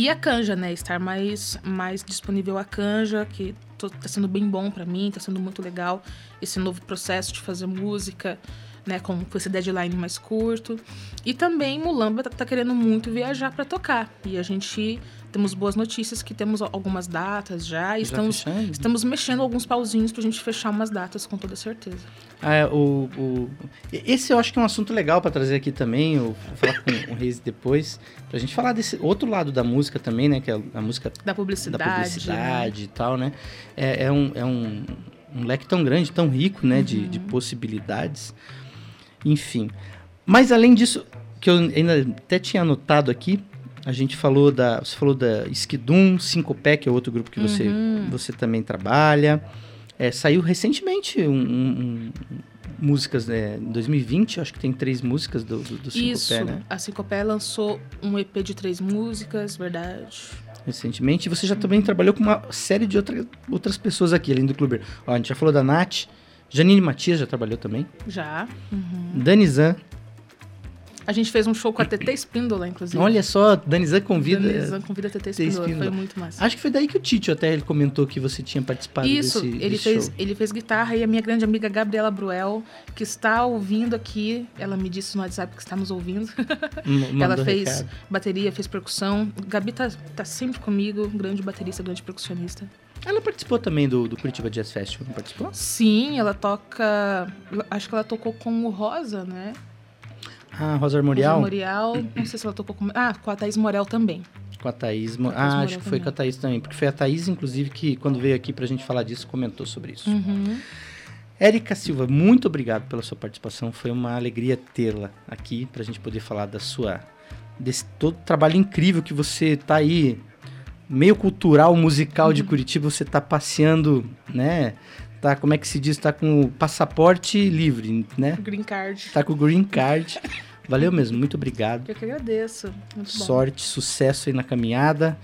E a canja, né? Estar mais, mais disponível a canja, que tô- tá sendo bem bom pra mim, tá sendo muito legal esse novo processo de fazer música, né? Com, esse deadline mais curto. E também Mulamba tá, tá querendo muito viajar pra tocar. E a gente temos boas notícias que temos algumas datas já. E Já estamos, fechando? estamos mexendo alguns pauzinhos pra gente fechar umas datas com toda certeza. Ah, é, o, o- Esse eu acho que é um assunto legal pra trazer aqui também. Eu vou falar com o Reis depois. Pra gente falar desse outro lado da música também, né? Que é a música Da publicidade. da publicidade e tal, né? É, é um, é um, um leque tão grande, tão rico, né? De, de possibilidades. Enfim. Mas além disso, que eu ainda até tinha anotado aqui, a gente falou da. Você falou da Skidum, Sincopé, que é outro grupo que você, Uhum. você também trabalha. É, saiu recentemente um, um- um- músicas, né, em 2020, acho que tem três músicas do, do, do Isso, Sincopé, né? a Sincopé lançou um EP de três músicas, verdade. recentemente. E você já também trabalhou com uma série de outra, outras pessoas aqui, além do Clube. Ó, a gente já falou da Nath, Janine Matias já trabalhou também, Já. Uhum. Danizan. A gente fez um show com a TT Espíndola, inclusive. Olha só, Danizan convida. Danizan convida a TT Espíndola, Espíndola. foi muito massa. Acho que foi daí que o Tito até ele comentou que você tinha participado Isso, desse, ele, desse fez, show. ele fez guitarra e a minha grande amiga Gabriela Bruel, que está ouvindo aqui, ela me disse no WhatsApp que está nos ouvindo. Ela fez recado. bateria, fez percussão. Gabi tá, tá sempre comigo, grande baterista, grande percussionista. Ela participou também do, do Curitiba Jazz Festival, não participou? Sim, ela toca. Acho que ela tocou com o Rosa, né? Ah, Rosa Armorial, Rosa. Não sei se ela tocou com. Ah, com a Thaís Morel também. com a Thaís. Com a Thaís Ah, Morel acho que foi também. com a Thaís também, porque foi a Thaís, inclusive, que quando veio aqui pra gente falar disso, comentou sobre isso. Uhum. Érica Silva, muito obrigado pela sua participação. Foi uma alegria tê-la aqui para a gente poder falar da sua desse todo trabalho incrível que você tá aí meio cultural musical de Curitiba. Você tá passeando, né? Tá como é que se diz? Tá com o passaporte livre, né? Green Card. Tá com o green card. Valeu mesmo, muito obrigado. Eu que agradeço. Muito bom. Sorte, sucesso aí na caminhada,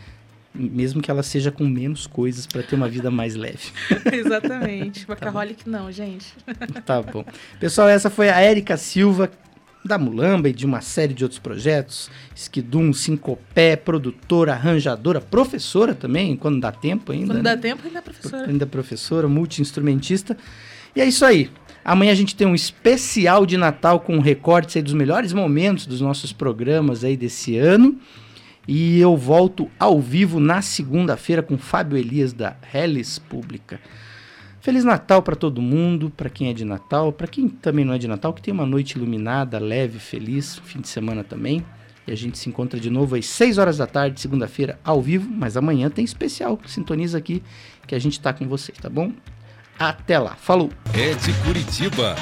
mesmo que ela seja com menos coisas para ter uma vida mais leve. Exatamente. Workaholic não, gente. Tá bom. Pessoal, essa foi a Érica Silva, da Mulamba e de uma série de outros projetos. Skidum, Sincopé, produtora, arranjadora, professora também, quando dá tempo ainda. Quando né? dá tempo, ainda é professora. Ainda professora, multi-instrumentista. E é isso aí. Amanhã a gente tem um especial de Natal com recortes aí dos melhores momentos dos nossos programas aí desse ano. E eu volto ao vivo na segunda-feira com Fábio Elias da Hellis Pública. Feliz Natal para todo mundo, para quem é de Natal, para quem também não é de Natal, que tenha uma noite iluminada, leve, feliz, fim de semana também. E a gente se encontra de novo às 6 horas da tarde, segunda-feira, ao vivo, mas amanhã tem especial. Sintoniza aqui que a gente tá com vocês, tá bom? Até lá. Falou! É de Curitiba.